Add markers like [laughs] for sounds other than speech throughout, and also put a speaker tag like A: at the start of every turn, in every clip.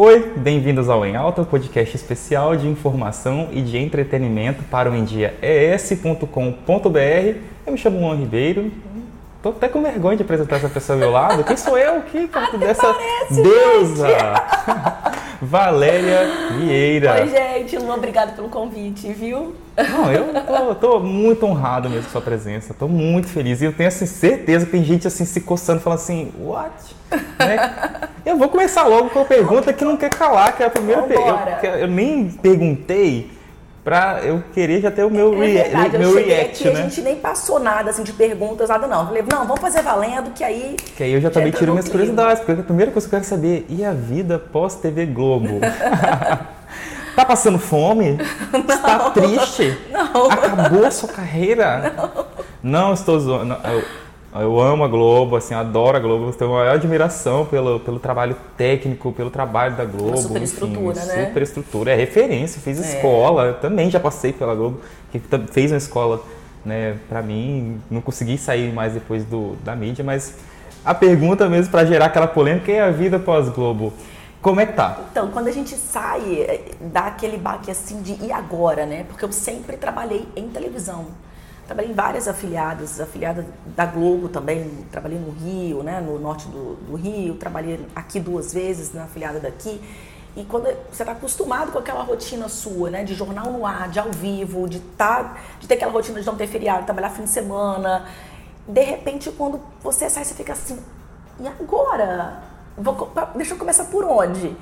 A: Oi, bem-vindos ao Em Alta, podcast especial de informação e de entretenimento para o endiaes.com.br. Eu me chamo Juan Ribeiro. Tô até com vergonha de apresentar essa pessoa ao meu lado. Quem sou eu? Que dessa
B: parece,
A: deusa? [laughs] Valéria Vieira.
B: Oi, gente. Lu, obrigada pelo convite, viu?
A: Não, eu tô, tô muito honrado mesmo com sua presença. Tô muito feliz. E eu tenho assim, certeza que tem gente assim se coçando, falando assim, what? Né? Eu vou começar logo com a pergunta que não quer calar, que é a primeira pergunta. Eu, eu nem perguntei pra eu querer já ter o meu,
B: É
A: rea-
B: verdade, eu
A: meu react,
B: aqui,
A: né?
B: a gente nem passou nada assim de perguntas, nada não. Falei, não, vamos fazer valendo, que aí.
A: Que aí eu já também tiro minhas
B: clima.
A: curiosidades, porque a primeira coisa que eu quero saber, e a vida pós-TV Globo? [laughs] tá passando fome? [laughs] Está triste?
B: Não.
A: Acabou a sua carreira? [laughs] Não, estou zoando. Não, Eu, eu amo a Globo, assim, adoro a Globo, tenho a maior admiração pelo, pelo trabalho técnico, pelo trabalho da Globo.
B: superestrutura,
A: enfim,
B: né?
A: Superestrutura, é referência, fiz escola, eu também já passei pela Globo, que fez uma escola, né, pra mim, não consegui sair mais depois do, da mídia, mas a pergunta mesmo pra gerar aquela polêmica é a vida pós-Globo. Como é que tá?
B: Então, quando a gente sai, eh, dá aquele baque assim de e agora, né? Porque eu sempre trabalhei em televisão. Trabalhei em várias afiliadas, afiliada da Globo também, trabalhei no Rio, né, no norte do, do Rio, trabalhei aqui duas vezes na afiliada daqui. E quando você está acostumado com aquela rotina sua, né, de jornal no ar, de ao vivo, de tá, de ter aquela rotina de não ter feriado, trabalhar fim de semana, de repente quando você sai, você fica assim, e agora? Vou deixa eu começar por onde?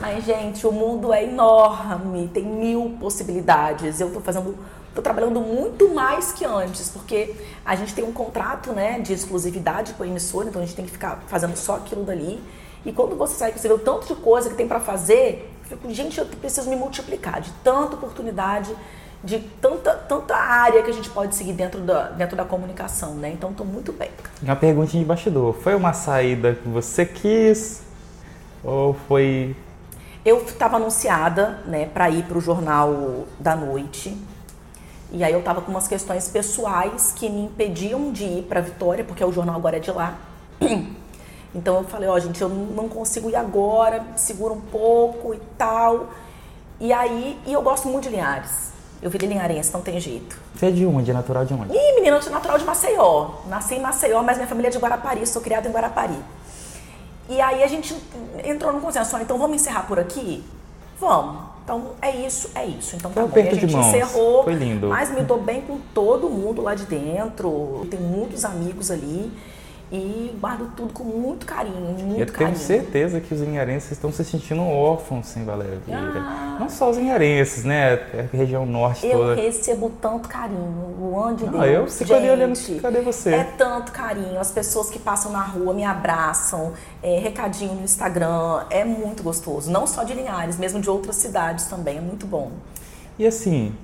B: Mas, gente, o mundo é enorme, tem mil possibilidades. Eu tô fazendo, tô trabalhando muito mais que antes, porque a gente tem um contrato, né, de exclusividade com a emissora, então a gente tem que ficar fazendo só aquilo dali. E quando você sai, você vê o tanto de coisa que tem pra fazer, eu fico, gente, eu preciso me multiplicar de tanta oportunidade, de tanta, tanta área que a gente pode seguir dentro da, dentro da comunicação, né? Então, tô muito bem.
A: Uma perguntinha de bastidor. Foi uma saída que você quis? Ou foi.
B: Eu estava anunciada, né, para ir para o jornal da noite. E aí eu estava com umas questões pessoais que me impediam de ir para Vitória, porque o jornal agora é de lá. [clears throat] Então eu falei, ó, gente, eu não consigo ir agora, segura um pouco e tal. E aí, e eu gosto muito de Linhares. Eu virei linharense, não tem jeito.
A: Você é de onde? É natural de onde?
B: Ih, menina, eu sou natural de Maceió. Nasci em Maceió, mas minha família é de Guarapari, sou criada em Guarapari. E aí a gente entrou num consenso, então vamos encerrar por aqui? Vamos. Então é isso, é isso. Então tá bom. A gente encerrou.
A: Foi lindo.
B: Mas me dou bem com todo mundo lá de dentro. Tenho muitos amigos ali. E guardo tudo com muito carinho, muito
A: Eu tenho
B: carinho.
A: certeza que os inharenses estão se sentindo órfãos sem Valéria Vieira.
B: Ah.
A: Não só os inharenses, né? A região norte
B: Eu
A: toda.
B: recebo tanto carinho, Luan de
A: Não,
B: Deus.
A: eu fico ali olhando, cadê você?
B: É tanto carinho, as pessoas que passam na rua me abraçam, é, recadinho no Instagram, é muito gostoso. Não só de Linhares, mesmo de outras cidades também, é muito bom.
A: E assim,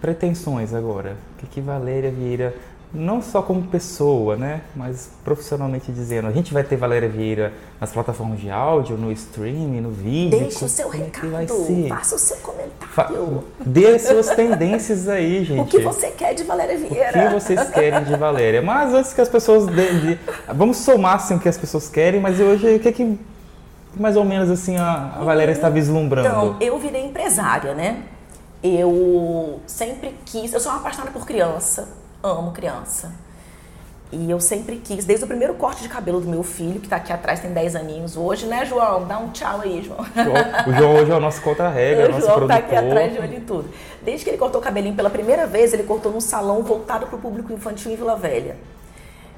A: pretensões agora. O que, que Valéria Vieira, não só como pessoa, né? Mas profissionalmente dizendo, a gente vai ter Valéria Vieira nas plataformas de áudio, no streaming, no vídeo.
B: Deixe o seu
A: é vai
B: recado, faça o seu
A: Fa-
B: comentário.
A: Dê as suas tendências aí, gente.
B: O que você quer de Valéria
A: O
B: Vieira?
A: que vocês querem de Valéria? Mas antes que as pessoas. De, de- vamos somar assim, o que as pessoas querem, mas hoje o que, que mais ou menos assim a, a Valéria está vislumbrando?
B: Então, eu virei empresária, né? Eu sempre quis, eu sou uma apaixonada por criança, amo criança. E eu sempre quis, desde o primeiro corte de cabelo do meu filho, que tá aqui atrás, tem 10 aninhos hoje, né, João? Dá um tchau aí, João.
A: O João hoje é o nosso contra-regra, é o nosso
B: João tá
A: produtor.
B: aqui atrás de olho em tudo. Desde que ele cortou o cabelinho pela primeira vez, ele cortou num salão voltado pro público infantil em Vila Velha.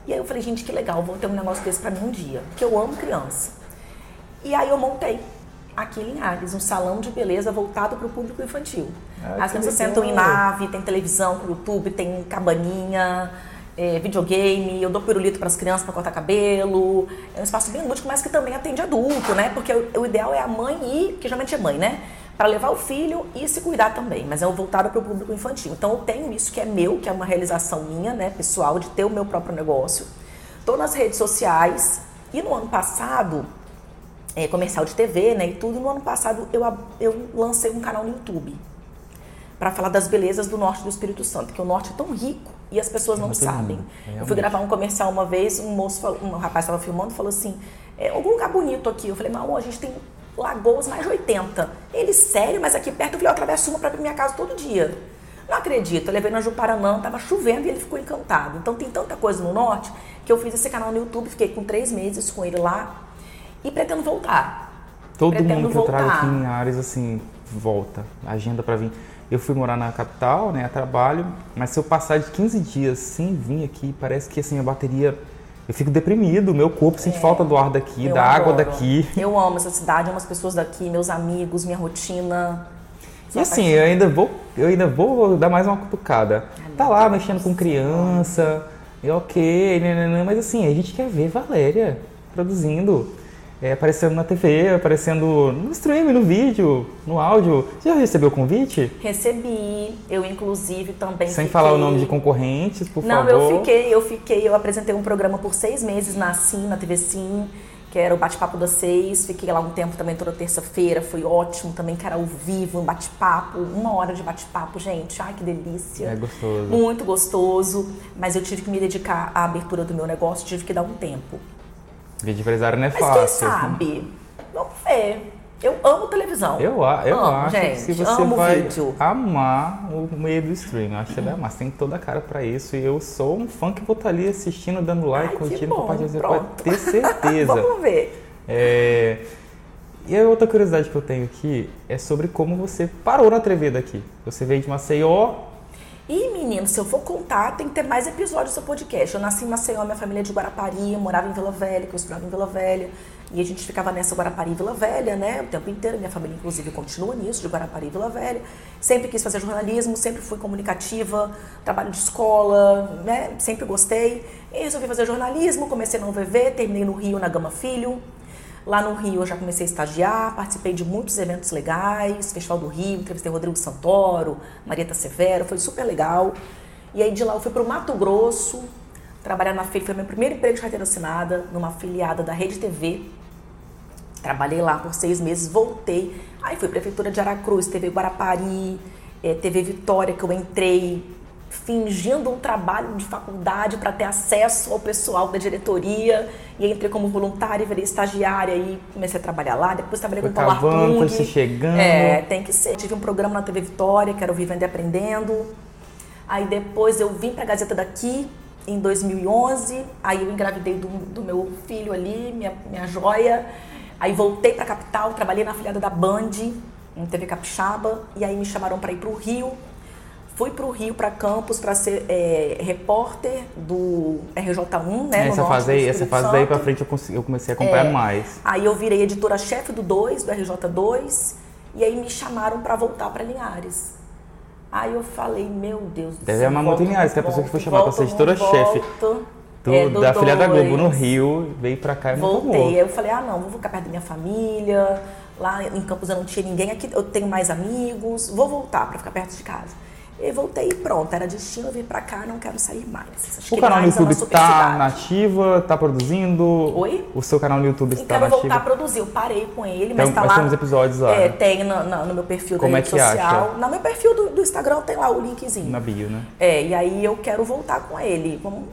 B: E aí eu falei, gente, que legal, vou ter um negócio desse pra mim um dia, porque eu amo criança. E aí eu montei aqui em Linhares, um salão de beleza voltado pro público infantil.
A: Ah,
B: As crianças sentam em nave, tem televisão pro YouTube, tem cabaninha, é, videogame, eu dou pirulito para as crianças para cortar cabelo. É um espaço bem lúdico, mas que também atende adulto, né? Porque o, o ideal é a mãe ir, que geralmente é mãe, né? Para levar o filho e se cuidar também, mas é o voltado para o público infantil. Então eu tenho isso que é meu, que é uma realização minha, né, pessoal, de ter o meu próprio negócio. Estou nas redes sociais e no ano passado, é, comercial de TV, né, e tudo, no ano passado eu, eu lancei um canal no YouTube para falar das belezas do norte do Espírito Santo, que o norte é tão rico e as pessoas não
A: Muito
B: sabem. Eu fui gravar um comercial uma vez, um moço, falou- um rapaz estava filmando, falou assim, é, algum lugar bonito aqui. Eu falei, não, a gente tem Lagoas mais de 80. Ele, sério, mas aqui perto eu falei, eu atravesso uma para minha casa todo dia. Não acredito, eu levei na Juparanã, tava chovendo e ele ficou encantado. Então tem tanta coisa no norte que eu fiz esse canal no YouTube, fiquei com três meses com ele lá e pretendo voltar.
A: Todo
B: pretendo
A: mundo que eu trago
B: voltar.
A: aqui em Ares, assim, volta. Agenda pra vir. Eu fui morar na capital, né, a trabalho, mas se eu passar de 15 dias sem vir aqui, parece que assim a bateria eu fico deprimido, meu corpo sente falta do ar daqui,
B: É.
A: Da água
B: adoro.
A: daqui.
B: Eu amo essa cidade, amo as pessoas daqui, meus amigos, minha rotina.
A: E assim, eu ainda vou, eu ainda vou dar mais uma cutucada. Tá lá mexendo com criança, e ok, né, né, né, mas assim, a gente quer ver Valéria produzindo, é, aparecendo na TV, aparecendo no stream, no vídeo, no áudio. Você já recebeu o convite?
B: Recebi, eu inclusive também
A: Sem
B: fiquei-
A: falar o nome de concorrentes, por
B: Não,
A: favor.
B: eu fiquei, eu fiquei, eu apresentei um programa por seis meses na Sim, na TV Sim, que era o Bate-Papo das Seis. Fiquei lá um tempo também toda terça-feira, foi ótimo também, que era ao vivo, um bate-papo, uma hora de bate-papo, gente. Ai, que delícia.
A: É gostoso.
B: Muito gostoso, mas eu tive que me dedicar à abertura do meu negócio, tive que dar um tempo.
A: Vídeo empresário não é
B: Mas
A: fácil.
B: quem sabe? Vamos ver. Eu amo televisão.
A: Eu, eu
B: Amo,
A: acho
B: gente,
A: que você
B: amo
A: vai
B: vídeo.
A: amar o meio do streaming, acho que você vai amar. Você tem toda a cara pra isso. E eu sou um fã que vou estar ali assistindo, dando like,
B: Ai,
A: curtindo, compartilhando. Você pode ter certeza. [laughs]
B: Vamos ver.
A: É, E a outra curiosidade que eu tenho aqui é sobre como você parou na TV daqui. Você veio de Maceió,
B: E, menino, se eu for contar, tem que ter mais episódios do seu podcast. Eu nasci em Maceió, minha família é de Guarapari, eu morava em Vila Velha, que eu estudava em Vila Velha. E a gente ficava nessa Guarapari e Vila Velha, né? O tempo inteiro. Minha família, inclusive, continua nisso, de Guarapari e Vila Velha. Sempre quis fazer jornalismo, sempre fui comunicativa, trabalho de escola, né? Sempre gostei. E resolvi fazer jornalismo, comecei no UVV, terminei no Rio, na Gama Filho. Lá no Rio eu já comecei a estagiar, participei de muitos eventos legais, Festival do Rio, entrevistei Rodrigo Santoro, Marieta Severo, foi super legal. E aí de lá eu fui para o Mato Grosso, trabalhar na FEI, foi meu primeiro emprego de carteira assinada, numa afiliada da Rede TV. Trabalhei lá por seis meses, voltei. Aí fui Prefeitura de Aracruz, TV Guarapari, eh, TV Vitória, que eu entrei fingindo um trabalho de faculdade para ter acesso ao pessoal da diretoria. E entrei como voluntária, virei estagiária e comecei a trabalhar lá. Depois trabalhei
A: Foi
B: com o Paulo Artung.
A: foi se chegando.
B: É, tem que ser. Tive um programa na TV Vitória, que era o Vivendo e Aprendendo. Aí depois eu vim para a Gazeta daqui, em 2011. Aí eu engravidei do, do meu filho ali, minha, minha joia. Aí voltei para a capital, trabalhei na afiliada da Band, em TV Capixaba. E aí me chamaram para ir para o Rio. Fui para o Rio, para Campos, para ser é, repórter do RJ1, né? no
A: essa
B: norte
A: fase aí, essa fase daí pra frente eu, consegui- eu comecei a acompanhar
B: É.
A: mais.
B: Aí eu virei editora-chefe do 2, do RJ2, e aí me chamaram para voltar para Linhares. Aí eu falei, meu Deus do
A: Deve
B: céu.
A: amar muito Linhares, que é a
B: não
A: pessoa que foi chamada pra ser editora-chefe. Do,
B: É, do
A: da filha da Globo no. Rio, veio pra cá e não
B: Voltei.
A: tomou.
B: Aí eu falei, ah não, vou ficar perto da minha família. Lá em Campos eu não tinha ninguém, aqui eu tenho mais amigos, vou voltar para ficar perto de casa. E voltei e pronto, era destino vir pra cá, não quero sair mais. Acho
A: O canal no
B: é
A: YouTube
B: super
A: tá
B: cidade.
A: nativa, tá produzindo?
B: Oi?
A: O seu canal no YouTube está
B: quero
A: nativo?
B: voltar a produzir. Eu parei com ele, mas
A: Então,
B: tá
A: mas
B: lá.
A: tem episódios lá,
B: É,
A: né?
B: tem na- na- no meu perfil
A: Como
B: da
A: é
B: rede
A: acha?
B: social. No meu perfil do, do Instagram tem lá o linkzinho.
A: Na bio, né?
B: É, e aí eu quero voltar com ele. Vamos,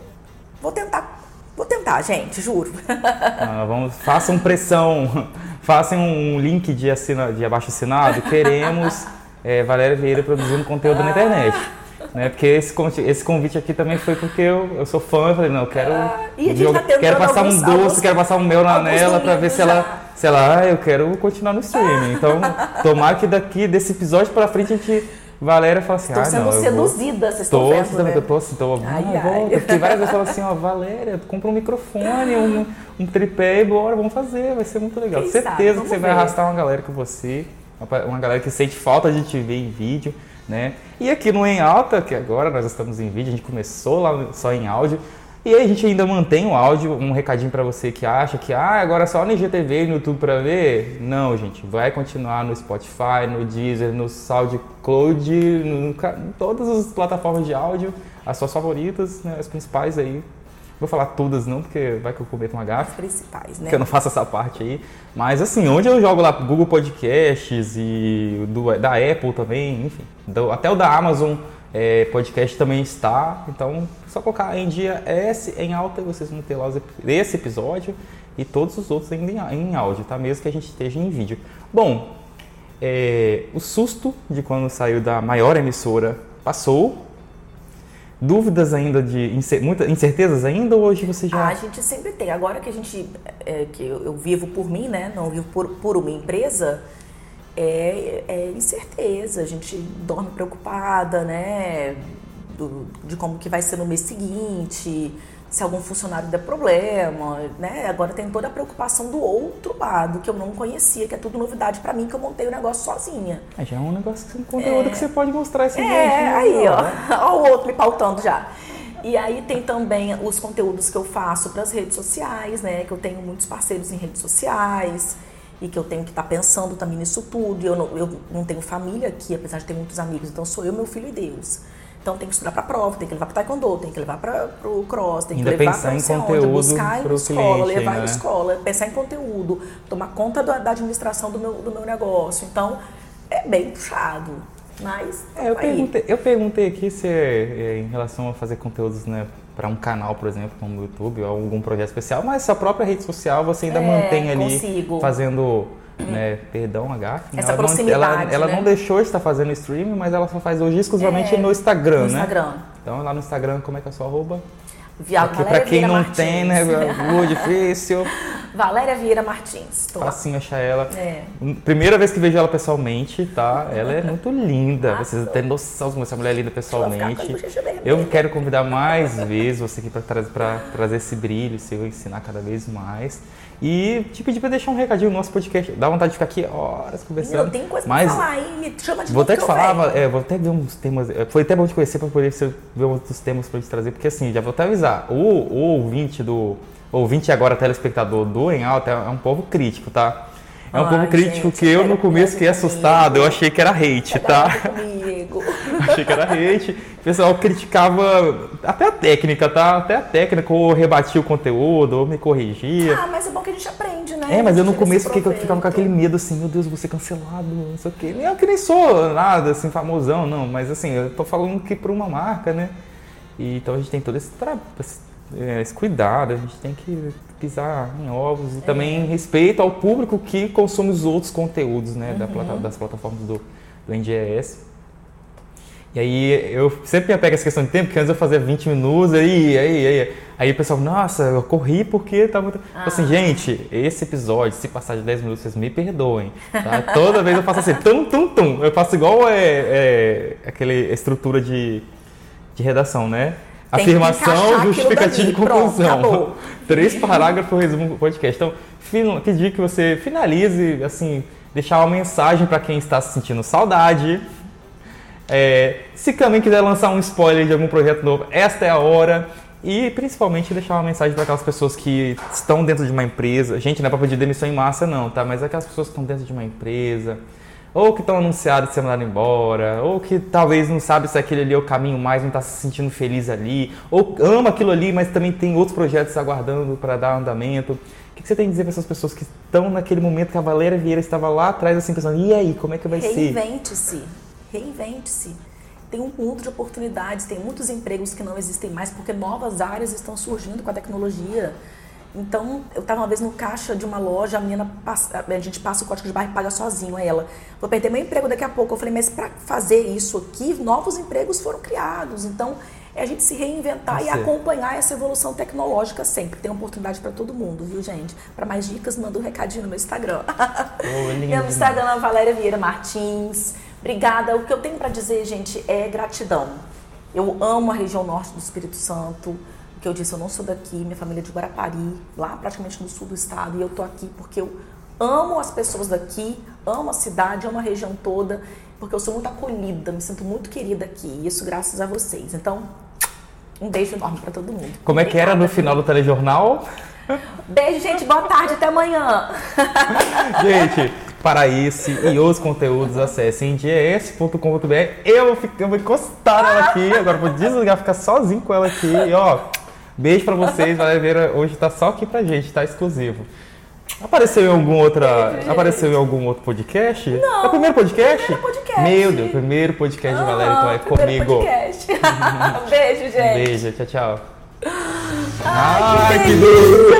B: vou tentar. Vou tentar, gente, juro.
A: Ah, vamos, façam pressão, [laughs] façam um link de, assina, de abaixo assinado. [laughs] Queremos é, Valéria Vieira produzindo conteúdo na internet. Né? Porque esse, convite- esse convite aqui também foi porque eu, eu sou fã, eu falei, não, eu quero,
B: e a gente
A: jogar-
B: tá
A: quero passar
B: alguns-
A: um doce,
B: alguns-
A: quero passar um mel na nela pra ver se ela,
B: já.
A: se ela, ah, eu quero continuar no streaming. Então, [laughs] tomara que daqui, desse episódio pra frente, a gente, Valéria fala assim, ah,
B: sendo
A: não, eu
B: seduzida, vocês estão vendo,
A: também,
B: né?
A: eu tô assim, tô,
B: Ai,
A: ai,
B: ai.
A: volta. Porque várias vezes eu falo assim, ó, Valéria, compra um microfone, um, um tripé e bora, vamos fazer, vai ser muito legal.
B: Quem
A: Certeza
B: sabe,
A: que você vai
B: ver.
A: arrastar uma galera com você, uma, galera que sente falta de te ver em vídeo, né? E aqui no Em Alta, que agora nós estamos em vídeo, a gente começou lá só em áudio, e aí a gente ainda mantém o áudio, um recadinho pra você que acha que ah, agora é só no IGTV e no YouTube pra ver. Não, gente, vai continuar no Spotify, no Deezer, no SoundCloud, no, em todas as plataformas de áudio, as suas favoritas, né, as principais aí. Vou falar todas não, porque vai que eu cometo uma gafe
B: Os principais, né?
A: que eu não faço essa parte aí. Mas assim, onde eu jogo lá Google Podcasts e do, da Apple também, enfim, do- até o da Amazon é, Podcast também está. Então, só colocar em dia S em alta e vocês vão ter lá os esse episódio e todos os outros ainda em, em áudio, tá? Mesmo que a gente esteja em vídeo. Bom, é, o susto de quando saiu da maior emissora passou. Dúvidas ainda de muitas incertezas ainda ou hoje você já?
B: A gente sempre tem. Agora que a gente é, que eu, eu, vivo por mim, né? Não vivo por, por uma empresa, é, é incerteza. A gente dorme preocupada, né? Do, de como que vai ser no mês seguinte se algum funcionário der problema, né? Agora tem toda a preocupação do outro lado, que eu não conhecia, que é tudo novidade para mim, que eu montei o negócio sozinha.
A: É, já é um negócio, um conteúdo é... que você pode mostrar esse
B: É, aí, ó. [laughs] Ó o outro me pautando já. E aí tem também os conteúdos que eu faço para as redes sociais, né? Que eu tenho muitos parceiros em redes sociais e que eu tenho que estar tá pensando também nisso tudo. E eu não, eu não tenho família aqui, apesar de ter muitos amigos, então sou eu, meu filho e Deus. Então tem que estudar para a prova, tem que levar para taekwondo, tem que levar para o cross, tem que
A: Ainda
B: levar para
A: em conteúdo
B: buscar
A: em
B: escola,
A: cliente,
B: levar
A: né?
B: em escola, pensar em conteúdo, tomar conta da, da administração do meu, do meu negócio. Então é bem puxado. Mas
A: é, eu, perguntei, eu perguntei aqui se é, em relação a fazer conteúdos né, para um canal, por exemplo, como o YouTube, ou algum projeto especial, mas a própria rede social você ainda
B: é,
A: mantém ali
B: consigo.
A: fazendo né, perdão, H.
B: Essa
A: ela
B: proximidade,
A: não, ela, ela
B: né?
A: não deixou de estar fazendo streaming, mas ela só faz hoje exclusivamente
B: É,
A: no Instagram,
B: no
A: né?
B: Instagram.
A: Então lá no Instagram, como é que é a sua arroba?
B: Valéria
A: pra quem
B: Vieira
A: não
B: Martins.
A: tem, né? [laughs] Muito difícil.
B: Valéria Vieira Martins. Tô.
A: Facinho achar ela.
B: É.
A: Primeira vez que vejo ela pessoalmente, tá? Ela é muito linda.
B: Ah,
A: Vocês têm noção de como essa mulher é linda
B: a
A: pessoalmente. Eu quero convidar mais vezes você aqui para trazer, pra trazer esse brilho, se eu ensinar cada vez mais. E te pedir para deixar um recadinho no nosso podcast. Dá vontade de ficar aqui horas conversando.
B: Não, tem coisa
A: mas
B: pra falar, hein? Me chama de
A: Vou até te
B: eu
A: falar, é, vou até ver uns temas. é, Foi até bom te conhecer para poder ver outros temas para te trazer, porque assim, já vou até avisar. O, o ouvinte do. O ouvinte agora telespectador do Em Alta é um povo crítico, tá? É um
B: Ai,
A: povo crítico
B: gente,
A: que eu no começo fiquei assustado, eu achei que era hate, tá?
B: comigo. [laughs]
A: Achei que era hate. O pessoal criticava até a técnica, tá? Até a técnica, ou rebatia o conteúdo, ou me corrigia.
B: Ah, mas é bom que a gente aprende, né?
A: É, mas eu no começo fiquei, ficava com aquele medo assim, meu Deus, vou ser cancelado, não sei o quê. Eu que nem sou nada assim, famosão, não, mas assim, eu tô falando que por uma marca, né? E, então a gente tem todo esse, tra... esse, é, cuidado, a gente tem que pisar em ovos e também respeito ao público que consome os outros conteúdos, né? Da plata... Das plataformas do, do NGS. E aí eu sempre me apego essa questão de tempo, porque antes eu fazia 20 minutos, aí, aí, aí, aí o pessoal, nossa, eu corri porque tá muito.
B: Ah.
A: Assim, gente, esse episódio, se passar de 10 minutos, vocês me perdoem. Tá? Toda vez eu faço assim, tum, tum, tum. Eu faço igual é, é, aquele estrutura de, de redação, né?
B: Tem que
A: Afirmação, justificativa e.
B: Pronto,
A: conclusão.
B: acabou. [laughs]
A: Três parágrafos, resumo do podcast. Então, fin- pedir que você finalize, assim, deixar uma mensagem para quem está se sentindo saudade. É, se também quiser lançar um spoiler de algum projeto novo, esta é a hora. E principalmente deixar uma mensagem para aquelas pessoas que estão dentro de uma empresa. Gente, não é para pedir demissão em massa, não, tá? Mas aquelas pessoas que estão dentro de uma empresa, ou que estão anunciadas de ser mandadas embora, ou que talvez não sabe se aquele ali é o caminho mais, não está se sentindo feliz ali, ou ama aquilo ali, mas também tem outros projetos aguardando para dar andamento. O que você tem a dizer para essas pessoas que estão naquele momento que a Valéria Vieira estava lá atrás, assim, pensando, e aí, como é que vai ser?
B: Reinvente-se. Reinvente-se. Tem um mundo de oportunidades, tem muitos empregos que não existem mais porque novas áreas estão surgindo com a tecnologia. Então, eu estava uma vez no caixa de uma loja, a menina passa, a gente passa o código de barra e paga sozinho. Aí ela, vou perder meu emprego daqui a pouco. Eu falei, mas para fazer isso aqui, novos empregos foram criados. Então, é a gente se reinventar e
A: Você.
B: acompanhar essa evolução tecnológica sempre. Tem oportunidade para todo mundo, viu, gente? Para mais dicas, manda um recadinho no meu Instagram.
A: Lindo [laughs]
B: Meu Instagram é Valéria Vieira Martins. Obrigada. O que eu tenho para dizer, gente, é gratidão. Eu amo a região norte do Espírito Santo. O que eu disse, eu não sou daqui, minha família é de Guarapari, lá praticamente no sul do estado, e eu tô aqui porque eu amo as pessoas daqui, amo a cidade, amo a região toda, porque eu sou muito acolhida, me sinto muito querida aqui, e isso graças a vocês. Então, um beijo enorme para todo mundo.
A: Como é que era no final do telejornal?
B: Beijo, gente. Boa tarde. Até amanhã. [laughs]
A: Gente, para esse e outros conteúdos, acessem dies.com.br. Eu vou, ficar, eu vou encostar nela aqui, agora vou desligar, ficar sozinho com ela aqui. E ó, beijo pra vocês. Valéria Vieira hoje tá só aqui pra gente, tá exclusivo. Apareceu em algum outra. Apareceu em algum outro podcast? Não. É o primeiro podcast?
B: Primeiro podcast.
A: Meu Deus, primeiro podcast de Valéria, então é
B: Ah, primeiro
A: comigo.
B: podcast. [laughs] Beijo, gente.
A: Beijo, tchau, tchau.
B: Ai, que
A: Ai, que delícia!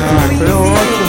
A: Ah, foi ótimo.